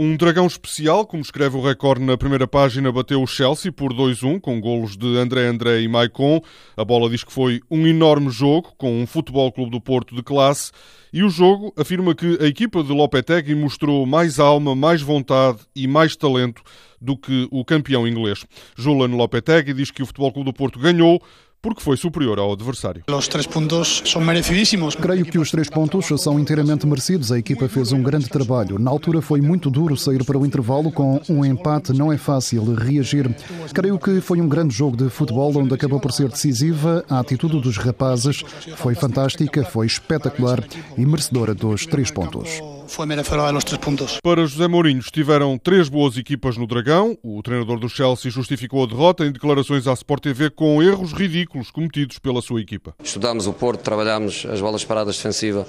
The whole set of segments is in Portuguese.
Um dragão especial, como escreve o recorde na primeira página, bateu o Chelsea por 2-1, com golos de André André e Maicon. A bola diz que foi um enorme jogo, com um Futebol Clube do Porto de classe. E o jogo afirma que a equipa de Lopetegui mostrou mais alma, mais vontade e mais talento do que o campeão inglês. Julian Lopetegui diz que o Futebol Clube do Porto ganhou porque foi superior ao adversário. Os três pontos são merecidíssimos. Creio que os três pontos são inteiramente merecidos. A equipa fez um grande trabalho. Na altura foi muito duro sair para o intervalo com um empate. Não é fácil reagir. Creio que foi um grande jogo de futebol onde acabou por ser decisiva. A atitude dos rapazes foi fantástica, foi espetacular e merecedora dos três pontos foi merecedora dos três pontos. Para José Mourinho, estiveram três boas equipas no Dragão. O treinador do Chelsea justificou a derrota em declarações à Sport TV com erros ridículos cometidos pela sua equipa. Estudámos o Porto, trabalhámos as bolas paradas defensiva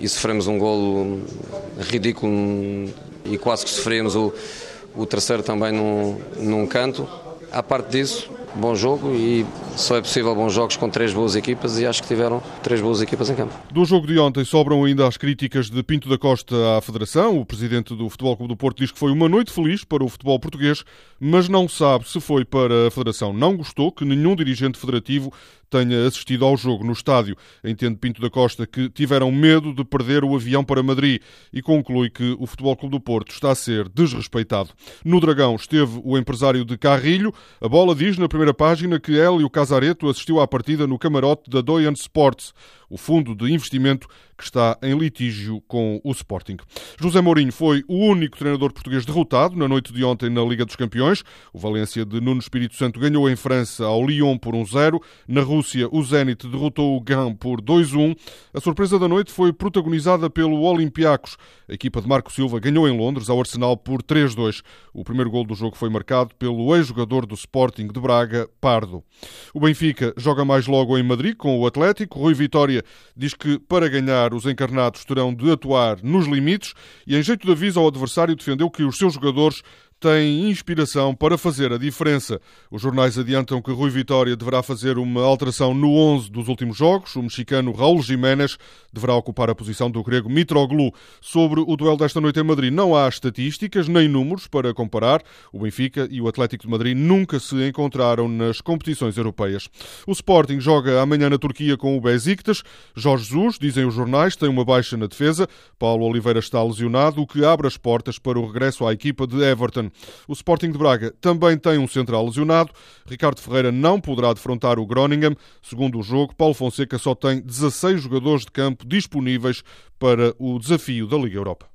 e sofremos um golo ridículo e quase que sofremos o, o terceiro também num, num canto. À parte disso, bom jogo e só é possível bons jogos com três boas equipas e acho que tiveram três boas equipas em campo. Do jogo de ontem sobram ainda as críticas de Pinto da Costa à Federação. O presidente do Futebol Clube do Porto diz que foi uma noite feliz para o futebol português, mas não sabe se foi para a Federação. Não gostou que nenhum dirigente federativo tenha assistido ao jogo no estádio. Entende Pinto da Costa que tiveram medo de perder o avião para Madrid e conclui que o Futebol Clube do Porto está a ser desrespeitado. No Dragão esteve o empresário de Carrilho. A bola diz na primeira página que Hélio Casareto assistiu à partida no camarote da Doyen Sports, o fundo de investimento que está em litígio com o Sporting. José Mourinho foi o único treinador português derrotado na noite de ontem na Liga dos Campeões. O Valência de Nuno Espírito Santo ganhou em França ao Lyon por 1-0. Na Rússia, o Zenit derrotou o Gant por 2-1. A surpresa da noite foi protagonizada pelo Olympiacos. A equipa de Marco Silva ganhou em Londres ao Arsenal por 3-2. O primeiro gol do jogo foi marcado pelo ex-jogador do Sporting de Braga, Pardo. O Benfica joga mais logo em Madrid com o Atlético. Rui Vitória diz que para ganhar os encarnados terão de atuar nos limites e, em jeito de aviso ao adversário, defendeu que os seus jogadores tem inspiração para fazer a diferença. Os jornais adiantam que Rui Vitória deverá fazer uma alteração no 11 dos últimos jogos. O mexicano Raul Jiménez deverá ocupar a posição do grego Mitroglou. Sobre o duelo desta noite em Madrid, não há estatísticas nem números para comparar. O Benfica e o Atlético de Madrid nunca se encontraram nas competições europeias. O Sporting joga amanhã na Turquia com o Besiktas. Jorge Jesus, dizem os jornais, tem uma baixa na defesa. Paulo Oliveira está lesionado, o que abre as portas para o regresso à equipa de Everton. O Sporting de Braga também tem um central lesionado. Ricardo Ferreira não poderá defrontar o Groningen. Segundo o jogo, Paulo Fonseca só tem 16 jogadores de campo disponíveis para o desafio da Liga Europa.